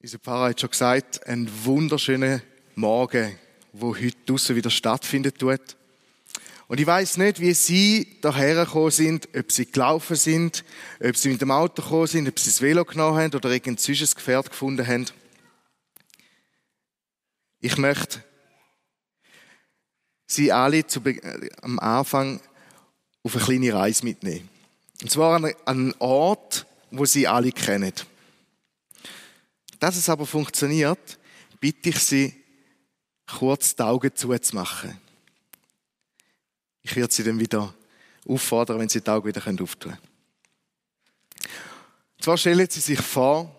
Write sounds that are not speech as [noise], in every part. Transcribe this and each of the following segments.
Unser Pfarrer hat schon gesagt, ein wunderschöner Morgen, wo heute draussen wieder stattfinden tut. Und ich weiß nicht, wie Sie daher gekommen sind, ob Sie gelaufen sind, ob Sie mit dem Auto gekommen sind, ob Sie das Velo genommen haben oder irgendein zwischen Gefährt gefunden haben. Ich möchte Sie alle äh, am Anfang auf eine kleine Reise mitnehmen. Und zwar an einen Ort, wo Sie alle kennen. Dass es aber funktioniert, bitte ich Sie, kurz die Augen zuzumachen. Ich werde Sie dann wieder auffordern, wenn Sie die Augen wieder auftun können. Zwar stellen Sie sich vor,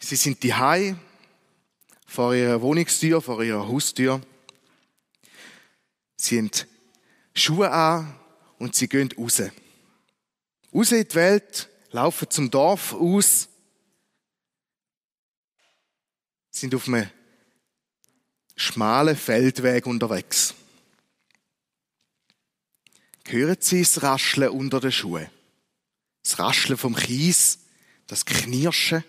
Sie sind die vor Ihrer Wohnungstür, vor Ihrer Haustür. Sie haben Schuhe an und Sie gehen raus. Raus in die Welt, laufen zum Dorf aus, sind auf einem schmalen Feldweg unterwegs. Hören Sie das Rascheln unter den Schuhen? Das Rascheln vom Kies, das Knirschen?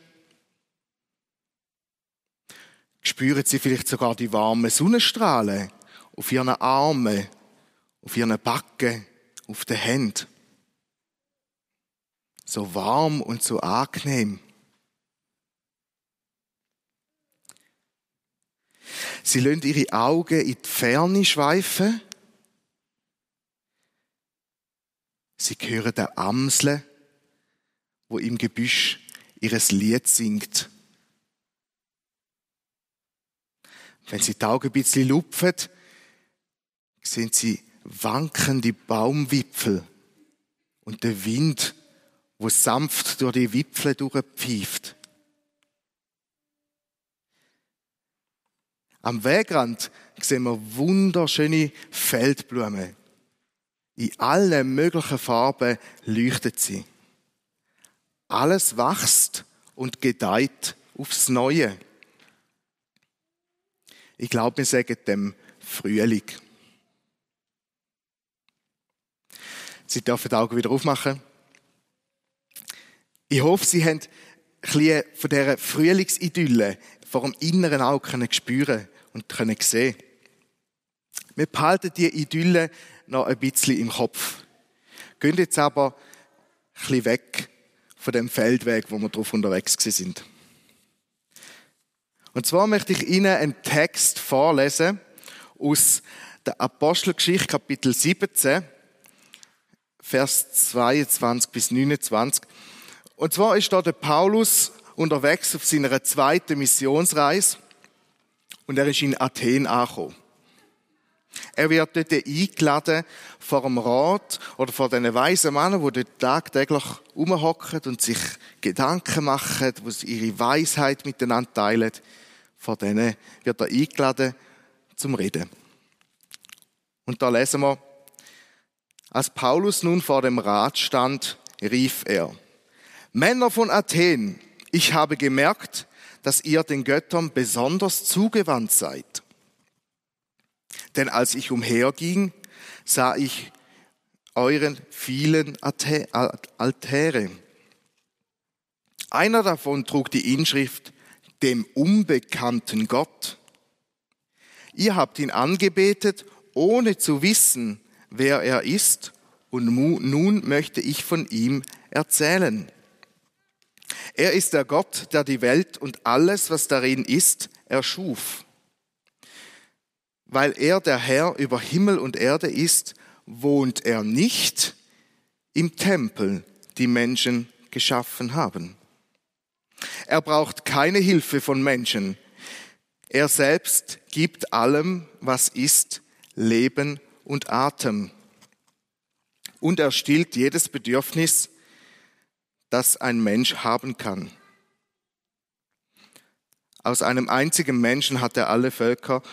Spüren Sie vielleicht sogar die warmen Sonnenstrahlen auf Ihren Armen, auf Ihren Backen, auf den Händen? So warm und so angenehm. Sie lassen ihre Augen in die Ferne schweifen. Sie hören den Amsel, wo im Gebüsch ihres Lied singt. Wenn sie die Augen ein bisschen lupfen, sehen sie wankende Baumwipfel und der Wind, wo sanft durch die Wipfel durchpfeift. Am Wegrand sehen wir wunderschöne Feldblumen. In allen möglichen Farben leuchtet sie. Alles wächst und gedeiht aufs Neue. Ich glaube, wir sagen dem Frühling. Sie dürfen die Augen wieder aufmachen. Ich hoffe, Sie haben ein bisschen von dieser Frühlingsidylle vor dem inneren Auge spüren und können sehen. Wir behalten die Idylle noch ein bisschen im Kopf. Gehen jetzt aber ein bisschen weg von dem Feldweg, wo wir drauf unterwegs sind. Und zwar möchte ich Ihnen einen Text vorlesen aus der Apostelgeschichte Kapitel 17, Vers 22 bis 29. Und zwar ist da der Paulus unterwegs auf seiner zweiten Missionsreise und er ist in Athen angekommen. Er wird dort eingeladen vor dem Rat oder vor den weisen Männern, die dort tagtäglich rumhocken und sich Gedanken machen, sie ihre Weisheit miteinander teilen. Vor denen wird er eingeladen zum Reden. Und da lesen wir, als Paulus nun vor dem Rat stand, rief er, Männer von Athen, ich habe gemerkt, dass ihr den Göttern besonders zugewandt seid. Denn als ich umherging, sah ich euren vielen Altäre. Einer davon trug die Inschrift dem unbekannten Gott. Ihr habt ihn angebetet, ohne zu wissen, wer er ist, und nun möchte ich von ihm erzählen. Er ist der Gott, der die Welt und alles, was darin ist, erschuf. Weil er der Herr über Himmel und Erde ist, wohnt er nicht im Tempel, die Menschen geschaffen haben. Er braucht keine Hilfe von Menschen. Er selbst gibt allem, was ist, Leben und Atem. Und er stillt jedes Bedürfnis, das ein Mensch haben kann. Aus einem einzigen Menschen hat er alle Völker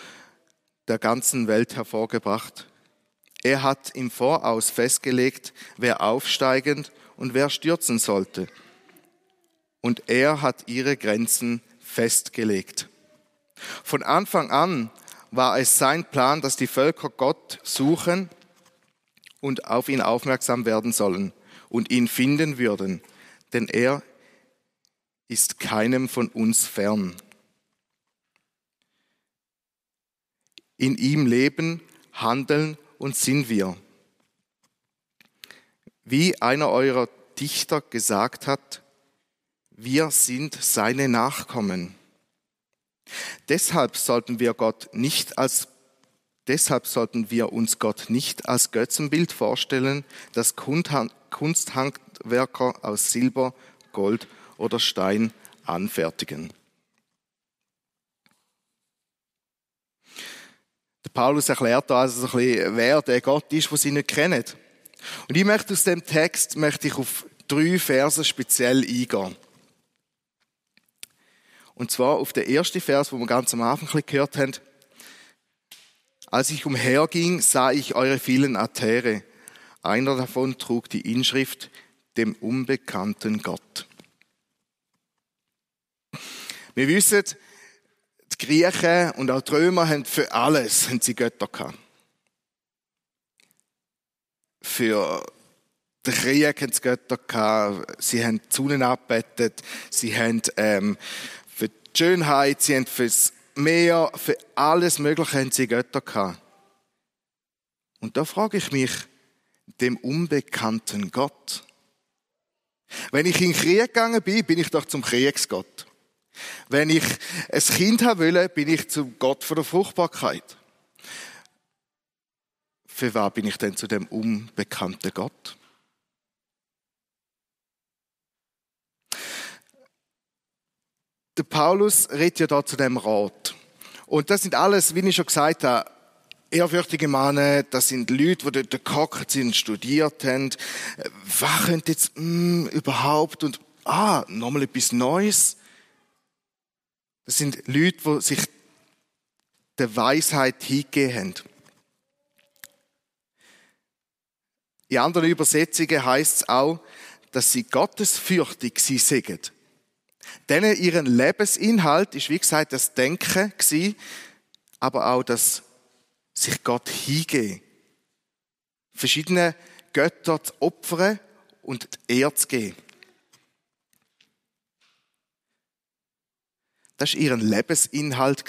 der ganzen Welt hervorgebracht. Er hat im Voraus festgelegt, wer aufsteigen und wer stürzen sollte. Und er hat ihre Grenzen festgelegt. Von Anfang an war es sein Plan, dass die Völker Gott suchen und auf ihn aufmerksam werden sollen und ihn finden würden denn er ist keinem von uns fern. In ihm leben, handeln und sind wir. Wie einer eurer Dichter gesagt hat, wir sind seine Nachkommen. Deshalb sollten wir Gott nicht als Deshalb sollten wir uns Gott nicht als Götzenbild vorstellen, das Kunsthandwerker aus Silber, Gold oder Stein anfertigen. Der Paulus erklärt da also so ein bisschen, wer der Gott ist, den sie nicht kennen. Und ich möchte aus dem Text möchte ich auf drei Verse speziell eingehen. Und zwar auf den ersten Vers, wo wir ganz am Anfang gehört haben. Als ich umherging, sah ich eure vielen Altäre. Einer davon trug die Inschrift dem unbekannten Gott. Wir wissen, die Griechen und auch die Römer haben für alles haben sie Götter gehabt. Für den Krieg haben sie Götter gehabt. Sie haben die Sonne abbettet. Sie haben ähm, für die Schönheit, sie haben fürs Meer, für alles Mögliche haben sie Götter gehabt. Und da frage ich mich, dem unbekannten Gott. Wenn ich in den Krieg gegangen bin, bin ich doch zum Kriegsgott. Wenn ich ein Kind haben will, bin ich zum Gott von der Fruchtbarkeit. Für was bin ich denn zu dem unbekannten Gott? Der Paulus redet ja da zu dem Rat. Und das sind alles, wie ich schon gesagt habe, ehrfürchtige Männer, das sind Leute, die dort gehockt sind, studiert haben. Was könnte jetzt mh, hm, überhaupt und ah, nochmal etwas Neues? Das sind Leute, die sich der Weisheit hingegeben haben. In anderen Übersetzungen heißt es auch, dass sie gottesfürchtig sie sagen. Denn ihren Lebensinhalt ist, wie gesagt, das Denken aber auch das sich Gott hingeben. Verschiedene Götter zu opfern und die Ehre zu geben. Das war ihr Lebensinhalt.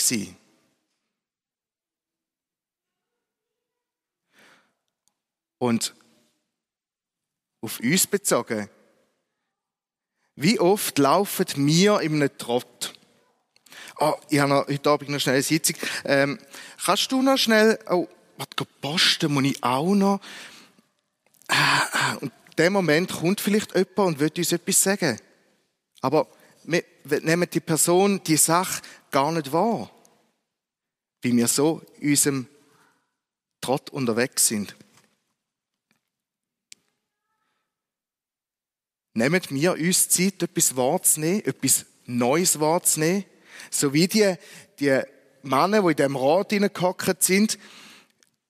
Und auf uns bezogen, wie oft laufen wir in einem Trott? Oh, ich habe noch, heute Abend noch schnell eine Sitzung. Ähm, kannst du noch schnell, oh, was posten muss ich auch noch? Und in dem Moment kommt vielleicht jemand und will uns etwas sagen. Aber wir nehmen die Person, die Sache gar nicht wahr. Wie wir so in unserem Trott unterwegs sind. Nehmen wir uns Zeit, etwas wahrzunehmen, etwas Neues wahrzunehmen, so wie die, die Männer, die in diesem Rat hineingehockt sind,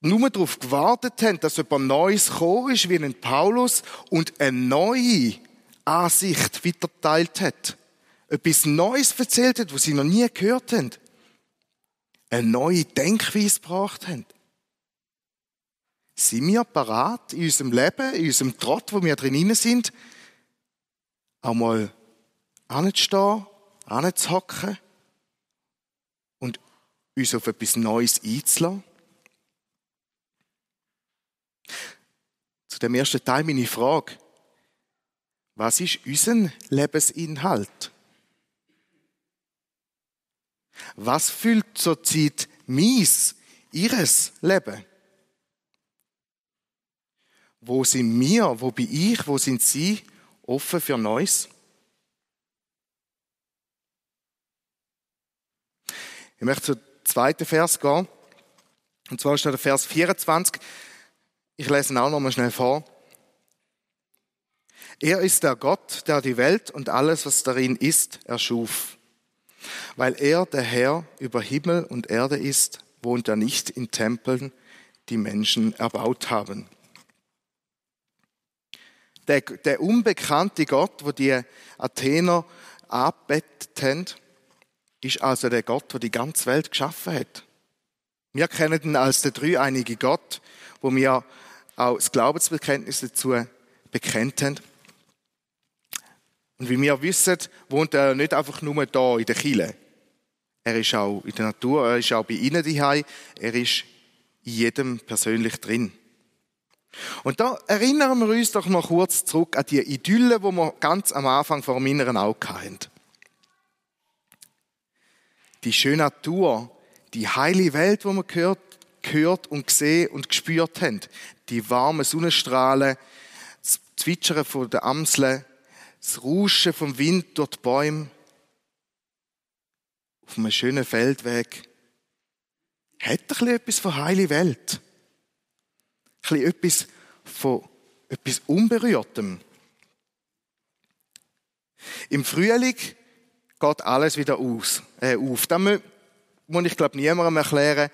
nur darauf gewartet haben, dass etwas Neues gekommen ist, wie ein Paulus, und eine neue Ansicht weiterteilt hat etwas Neues erzählt hat, was sie noch nie gehört haben. Eine neue Denkweise gebracht haben. Sind wir parat in unserem Leben, in unserem Trott, wo wir drin sind, auch mal anzustehen, anzuhocken uns auf etwas Neues einzulassen? Zu dem ersten Teil meine Frage. Was ist unser Lebensinhalt? Was füllt zurzeit mies, ihres Leben? Wo sind wir, wo bin ich, wo sind Sie offen für Neues? Ich möchte zweiten Vers gehen. Und zwar da der Vers 24. Ich lese ihn auch nochmal schnell vor. Er ist der Gott, der die Welt und alles, was darin ist, erschuf. Weil er der Herr über Himmel und Erde ist, wohnt er nicht in Tempeln, die Menschen erbaut haben. Der, der unbekannte Gott, wo die Athener abbettet haben, ist also der Gott, der die ganze Welt geschaffen hat. Wir kennen ihn als der dreieinige Gott, wo wir auch das Glaubensbekenntnis dazu bekennt haben. Und wie wir wissen, wohnt er nicht einfach nur da in der Kille. Er ist auch in der Natur, er ist auch bei Ihnen daheim, er ist in jedem persönlich drin. Und da erinnern wir uns doch noch kurz zurück an die Idylle, wo wir ganz am Anfang vor dem inneren Auge hatten. Die schöne Natur, die heile Welt, wo wir gehört, gehört und gesehen und gespürt haben. Die warmen Sonnenstrahlen, das Zwitschern von der Amseln, das Rauschen vom Wind durch die Bäume, auf einem schönen Feldweg. Hat ein etwas von heile Welt. Ein bisschen etwas von etwas Unberührtem. Im Frühling geht alles wieder aus, äh, auf. Das muss ich, glaube niemandem erklären.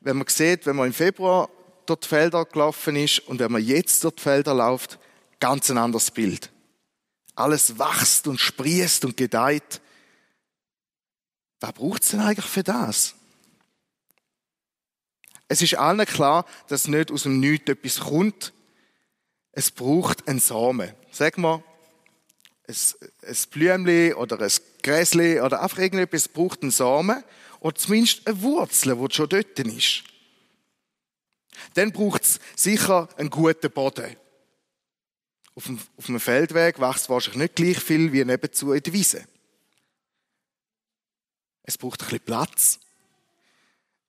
Wenn man sieht, wenn man im Februar dort Felder gelaufen ist und wenn man jetzt dort Felder läuft, ganz ein anderes Bild. Alles wächst und sprießt und gedeiht. Was braucht es denn eigentlich für das? Es ist allen klar, dass nicht aus dem Nichts etwas kommt. Es braucht einen Samen. Sag mal, ein, Blümchen oder ein Gräsli oder einfach irgendetwas braucht einen Samen oder zumindest eine Wurzel, die schon dort ist. Dann braucht es sicher einen guten Boden. Auf dem, auf einem Feldweg wächst wahrscheinlich nicht gleich viel wie nebenzu in der Wiese. Es braucht ein bisschen Platz.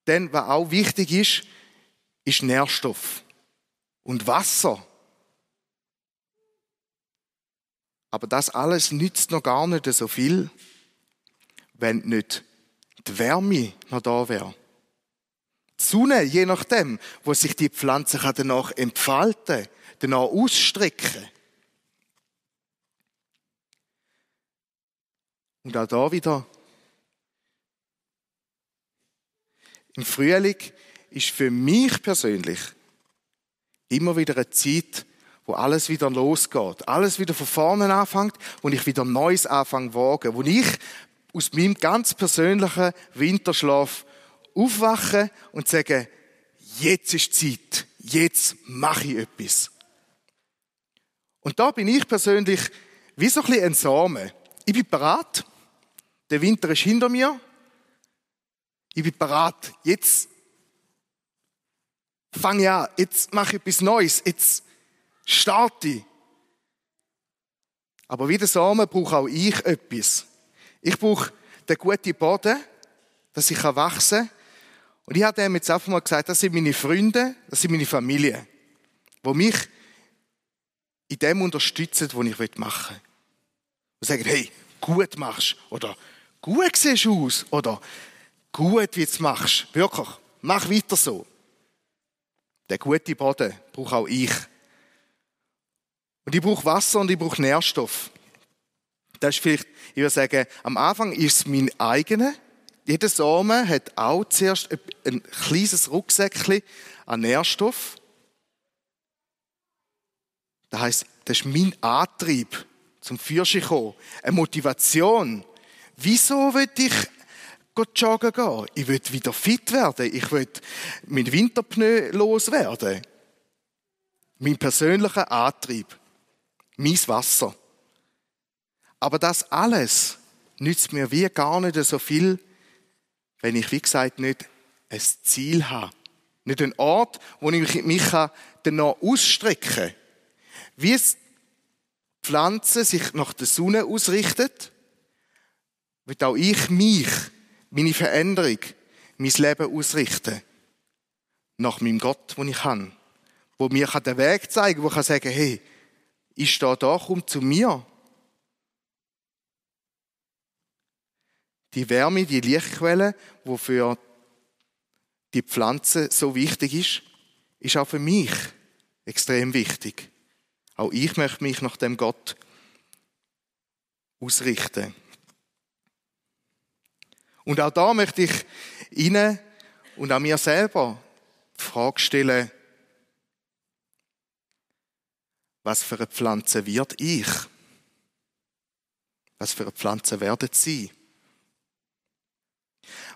Denn was auch wichtig ist, ist Nährstoff und Wasser. Aber das alles nützt noch gar nicht so viel, wenn nicht die Wärme noch da wäre. Die Sonne, je nachdem, wo sich die Pflanze danach entfalten, danach ausstrecken. Und auch da wieder Im Frühling ist für mich persönlich immer wieder eine Zeit, wo alles wieder losgeht, alles wieder von vorne anfängt, wo ich wieder Neues anfange wagen, wo ich aus meinem ganz persönlichen Winterschlaf aufwache und sage, jetzt ist Zeit, jetzt mache ich etwas. Und da bin ich persönlich wie so ein bisschen ein Samen. Ich bin bereit, der Winter ist hinter mir, ich bin bereit. Jetzt fange ich an. Jetzt mache ich etwas Neues. Jetzt starte ich. Aber wie der Samen brauche auch ich etwas. Ich brauche den guten Boden, dass ich wachsen kann. Und ich habe dem jetzt einfach mal gesagt, das sind meine Freunde, das sind meine Familie, die mich in dem unterstützen, was ich machen will. Und sagen, hey, gut machst, oder gut siehst du aus, oder gut, wie du es machst. Wirklich. Mach weiter so. Der gute Boden brauche auch ich. Und ich brauche Wasser und ich brauche Nährstoff. Das ist vielleicht, ich würde sagen, am Anfang ist es mein eigener. Jeder Samen hat auch zuerst ein kleines Rucksäckchen an Nährstoff. Das heißt, das ist mein Antrieb zum Fürsche kommen. Eine Motivation. Wieso will ich joggen gehen. Ich will wieder fit werden. Ich will mit Winterpneu loswerden. Mein persönlicher Antrieb. Mein Wasser. Aber das alles nützt mir wie gar nicht so viel, wenn ich, wie gesagt, nicht ein Ziel habe. Nicht einen Ort, wo ich mich danach ausstrecken kann. Wie es Pflanze sich nach der Sonne ausrichtet, wird auch ich mich meine Veränderung, mein Leben ausrichten. Nach meinem Gott, den ich habe. Wo mir den Weg zeigen kann, wo ich sagen kann, hey, ich stehe da, komm zu mir. Die Wärme, die Lichtquelle, die für die Pflanze so wichtig ist, ist auch für mich extrem wichtig. Auch ich möchte mich nach dem Gott ausrichten. Und auch da möchte ich Ihnen und auch mir selber die Frage stellen, was für eine Pflanze wird ich? Was für eine Pflanze werden Sie?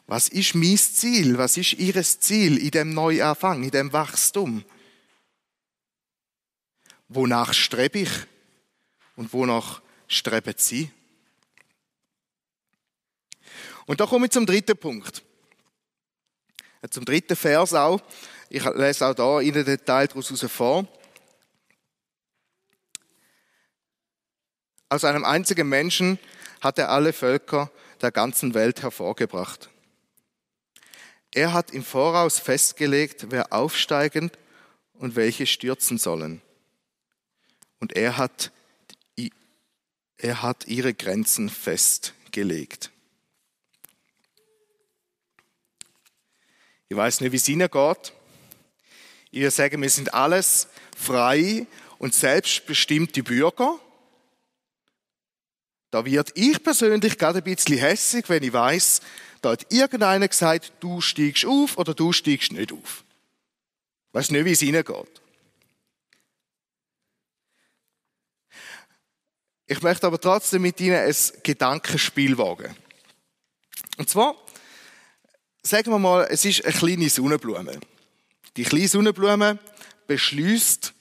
Was ist mein Ziel? Was ist Ihres Ziel in dem Neuanfang, in dem Wachstum? Wonach strebe ich? Und wonach streben sie. Und da komme ich zum dritten Punkt. Zum dritten Vers auch. Ich lese auch da in den Detail daraus vor. Aus einem einzigen Menschen hat er alle Völker der ganzen Welt hervorgebracht. Er hat im Voraus festgelegt, wer aufsteigen und welche stürzen sollen. Und er hat, er hat ihre Grenzen festgelegt. Ich weiß nicht, wie es Ihnen geht. Ich würde wir sind alles frei und selbstbestimmte Bürger. Da wird ich persönlich gerade ein bisschen hässig, wenn ich weiß, da hat irgendeiner gesagt, du steigst auf oder du steigst nicht auf. Ich weiß nicht, wie es Ihnen geht. Ich möchte aber trotzdem mit Ihnen ein Gedankenspiel wagen. Und zwar, sagen wir mal, es ist eine kleine Sonnenblume. Die kleine Sonnenblume beschließt,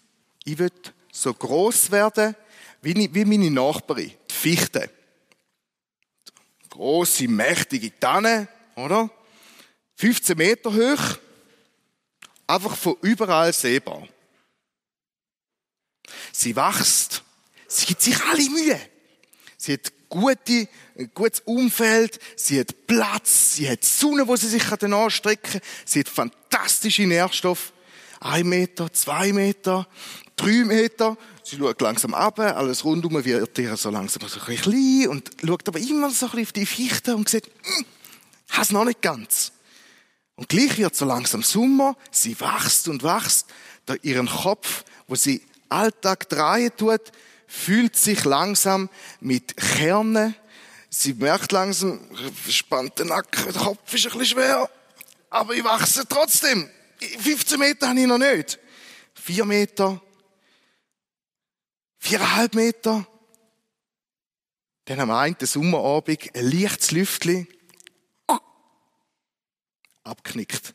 ich will so groß werden wie, meine Nachbarin, die Fichte. Große, mächtige Tanne, oder? 15 Meter hoch, einfach von überall sehbar. Sie wächst, sie gibt sich alle Mühe. Sie hat gute, ein gutes Umfeld, sie hat Platz, sie hat Sonne, wo sie sich anstrecken kann, sie hat fantastische Nährstoffe. Ein Meter, zwei Meter, drei Meter. Sie schaut langsam ab, alles rundum wird ihr so langsam so ein klein und schaut aber immer so ein bisschen auf die Fichte und sieht, hm, hast noch nicht ganz. Und gleich wird so langsam Sommer, sie wächst und wächst, da ihren Kopf, wo sie Alltag drehen tut, fühlt sich langsam mit Kernen. Sie merkt langsam, spannt den Nacken, der Kopf ist ein bisschen schwer. Aber ich wachse trotzdem. 15 Meter habe ich noch nicht. Vier Meter. Viereinhalb Meter. Dann am einen Sommerabend ein leichtes Lüftchen. Abknickt.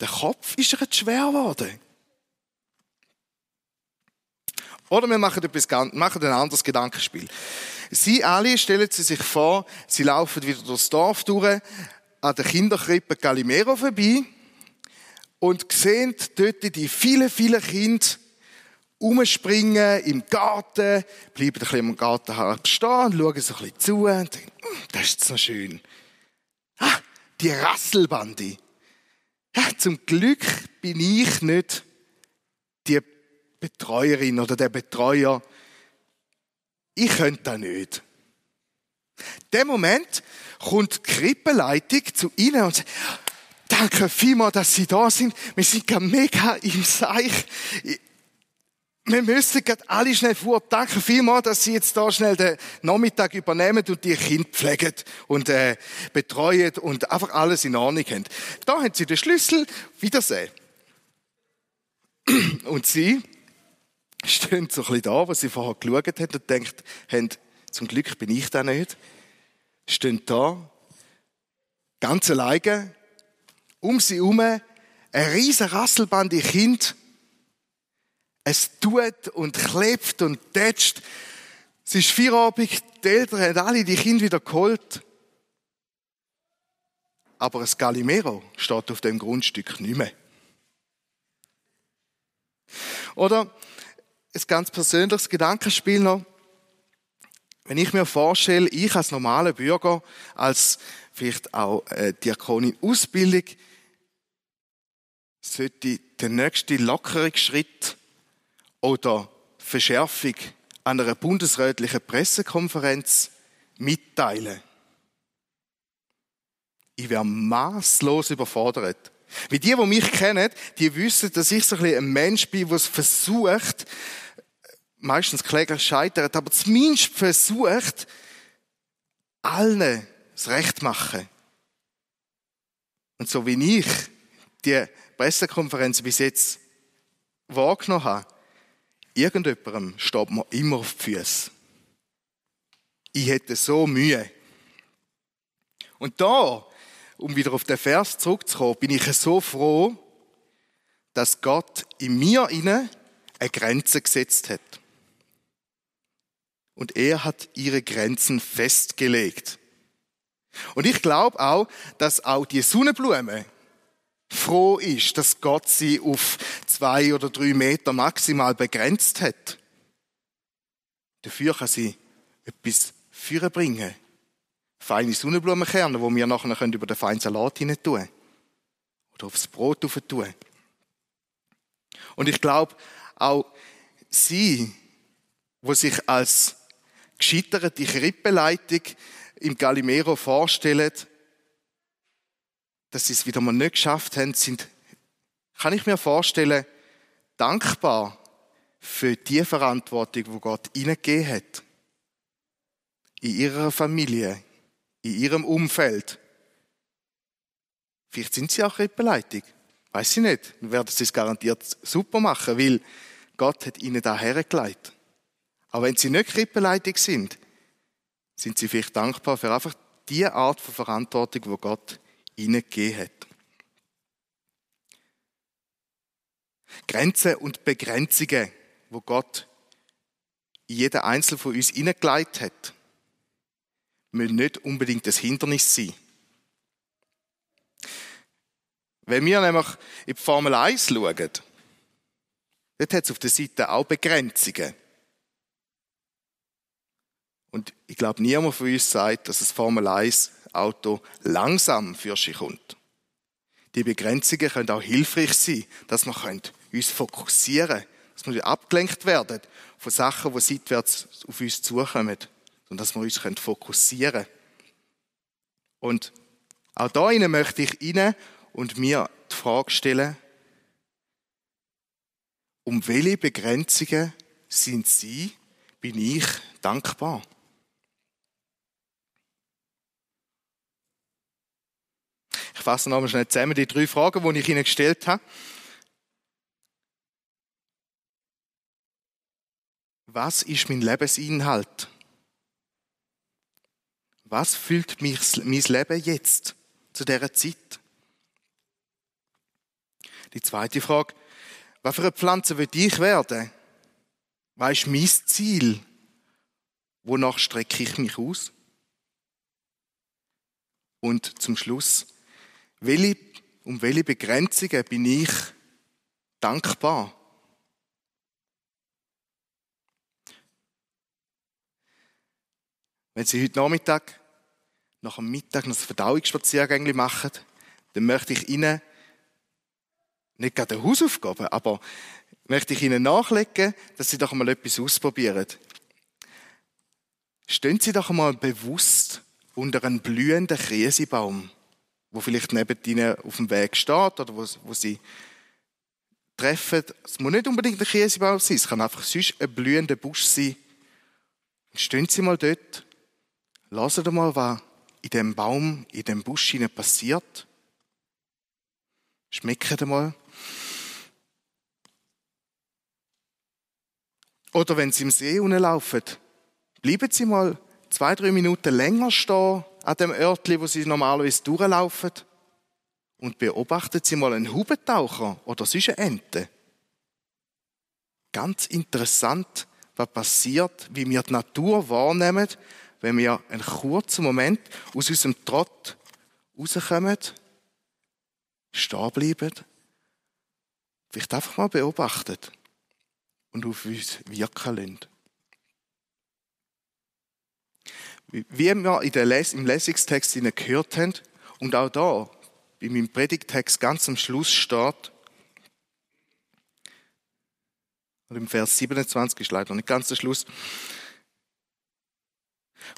Der Kopf ist recht schwer geworden. Oder wir machen, etwas, machen ein anderes Gedankenspiel. Sie alle stellen Sie sich vor, Sie laufen wieder durchs Dorf durch, an der Kinderkrippe Calimero vorbei und sehen dort die vielen, vielen Kinder umspringen im Garten, bleiben ein bisschen im Garten stehen, schauen so ein bisschen zu und denken, hm, das ist so schön. Ah, die Rasselbande. Ja, zum Glück bin ich nicht die Betreuerin oder der Betreuer, ich könnte das nicht. In dem Moment kommt die Krippenleitung zu Ihnen und sagt, danke vielmals, dass Sie da sind. Wir sind mega im Seich. Wir müssen gerade alle schnell vor. Danke vielmals, dass Sie jetzt da schnell den Nachmittag übernehmen und die Kinder pflegen und äh, betreuen und einfach alles in Ordnung haben. Da haben Sie den Schlüssel. Wiedersehen. [clears throat] Und Sie stehen so ein bisschen da, was sie vorher geschaut haben und denkt, haben, zum Glück bin ich da nicht. Stehen da, ganz alleine, um sie herum, ein riesen Rasselband, die Kind. Es tut und klebt und tätscht. Es ist Feierabend, die Eltern haben alle die Kinder wieder geholt. Aber ein Galimero steht auf dem Grundstück nicht mehr. Oder ein ganz persönliches Gedankenspiel noch. Wenn ich mir vorstelle, ich als normaler Bürger, als vielleicht auch äh, Diakonin Ausbildung, sollte der nächste Lockerungsschritt oder Verschärfung einer bundesrätlichen Pressekonferenz mitteilen. Ich wäre maßlos überfordert. Wie die, die mich kennen, die wissen, dass ich so ein, ein Mensch bin, der versucht, meistens kläglich scheitert, aber zumindest versucht, allen das Recht machen. Und so wie ich die Pressekonferenz bis jetzt wahrgenommen habe, irgendjemandem steht mir immer auf die Füße. Ich hätte so Mühe. Und da, um wieder auf den Vers zurückzukommen, bin ich so froh, dass Gott in mir inne eine Grenze gesetzt hat. Und er hat ihre Grenzen festgelegt. Und ich glaube auch, dass auch die Sonnenblume froh ist, dass Gott sie auf zwei oder drei Meter maximal begrenzt hat. Dafür kann sie etwas führen bringen. Feine Sonnenblumenkerne, wo wir nachher über den feinen Salat hinein tun Oder aufs Brot tun. Und ich glaube, auch sie, wo sich als gescheiterte Krippenleitung im Galimero vorstellen, dass sie es wieder mal nicht geschafft haben, sind, kann ich mir vorstellen, dankbar für die Verantwortung, wo Gott ihnen gegeben hat. In ihrer Familie, in ihrem Umfeld. Vielleicht sind sie auch Krippenleitung. Weiß ich nicht. Dann werden sie es garantiert super machen, weil Gott hat ihnen da hergelegt. Aber wenn sie nicht Krippenleitung sind, sind sie vielleicht dankbar für einfach die Art von Verantwortung, wo Gott ihnen gegeben hat. Grenzen und Begrenzungen, wo Gott in jeden Einzelnen von uns hineingelegt hat, müssen nicht unbedingt das Hindernis sein. Wenn wir nämlich in die Formel 1 schauen, dort hat es auf der Seite auch Begrenzungen. Und ich glaube, niemand von uns sagt, dass das Formel 1 Auto langsam für sich kommt. Die Begrenzungen können auch hilfreich sein, dass wir uns fokussieren können, dass wir abgelenkt werden von Sachen, die seitwärts auf uns zukommen und dass wir uns fokussieren können. Und auch da möchte ich Ihnen und mir die Frage stellen, um welche Begrenzungen sind Sie, bin ich dankbar? Ich fasse nochmal schnell zusammen die drei Fragen, die ich Ihnen gestellt habe. Was ist mein Lebensinhalt? Was füllt mich, mein Leben jetzt, zu dieser Zeit? Die zweite Frage, was für eine Pflanze will ich werden? Was ist mein Ziel? Wonach strecke ich mich aus? Und zum Schluss, welche, um welche Begrenzungen bin ich dankbar? Wenn Sie heute Nachmittag nach dem Mittag noch Verdauungsspaziergänge machen, dann möchte ich Ihnen nicht gerade eine Hausaufgabe, aber möchte ich Ihnen nachlegen, dass Sie doch mal etwas ausprobieren. Stehen Sie doch mal bewusst unter einem blühenden Krisebaum wo vielleicht neben ihnen auf dem Weg steht oder wo, wo sie treffen. Es muss nicht unbedingt ein Käsebaum sein, es kann einfach sonst ein blühender Busch sein. Und stehen Sie mal dort, lassen Sie mal, was in dem Baum, in dem Busch passiert. Schmecken Sie mal. Oder wenn Sie im See laufen, bleiben Sie mal zwei, drei Minuten länger stehen an dem Örtli, wo sie normalerweise durchlaufen und beobachten sie mal einen Hubentaucher oder sonst eine Ente. Ganz interessant, was passiert, wie wir die Natur wahrnehmen, wenn wir einen kurzen Moment aus unserem Trott rauskommen, stehen bleiben, vielleicht einfach mal beobachten und auf uns wirken lassen. Wie wir in der Les im Lesungstext gehört haben, und auch da, wie meinem Predigtext ganz am Schluss steht, und im Vers 27 ist leider nicht ganz der Schluss,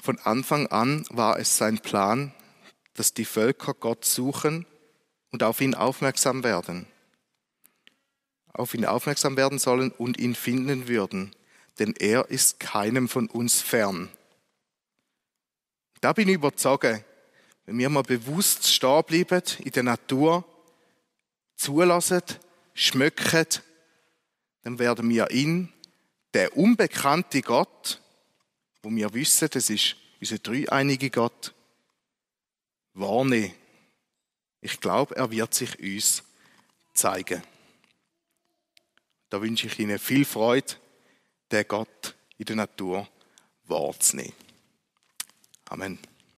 von Anfang an war es sein Plan, dass die Völker Gott suchen und auf ihn aufmerksam werden. Auf ihn aufmerksam werden sollen und ihn finden würden, denn er ist keinem von uns fern. Da bin ich überzeugt, wenn wir mal bewusst stehen bleiben in der Natur, zulassen, schmücken, dann werden wir ihn, der unbekannte Gott, wo wir wissen, das ist unser dreieinige Gott, wahrnehmen. Ich glaube, er wird sich uns zeigen. Da wünsche ich Ihnen viel Freude, der Gott in der Natur wahrzunehmen. Amen.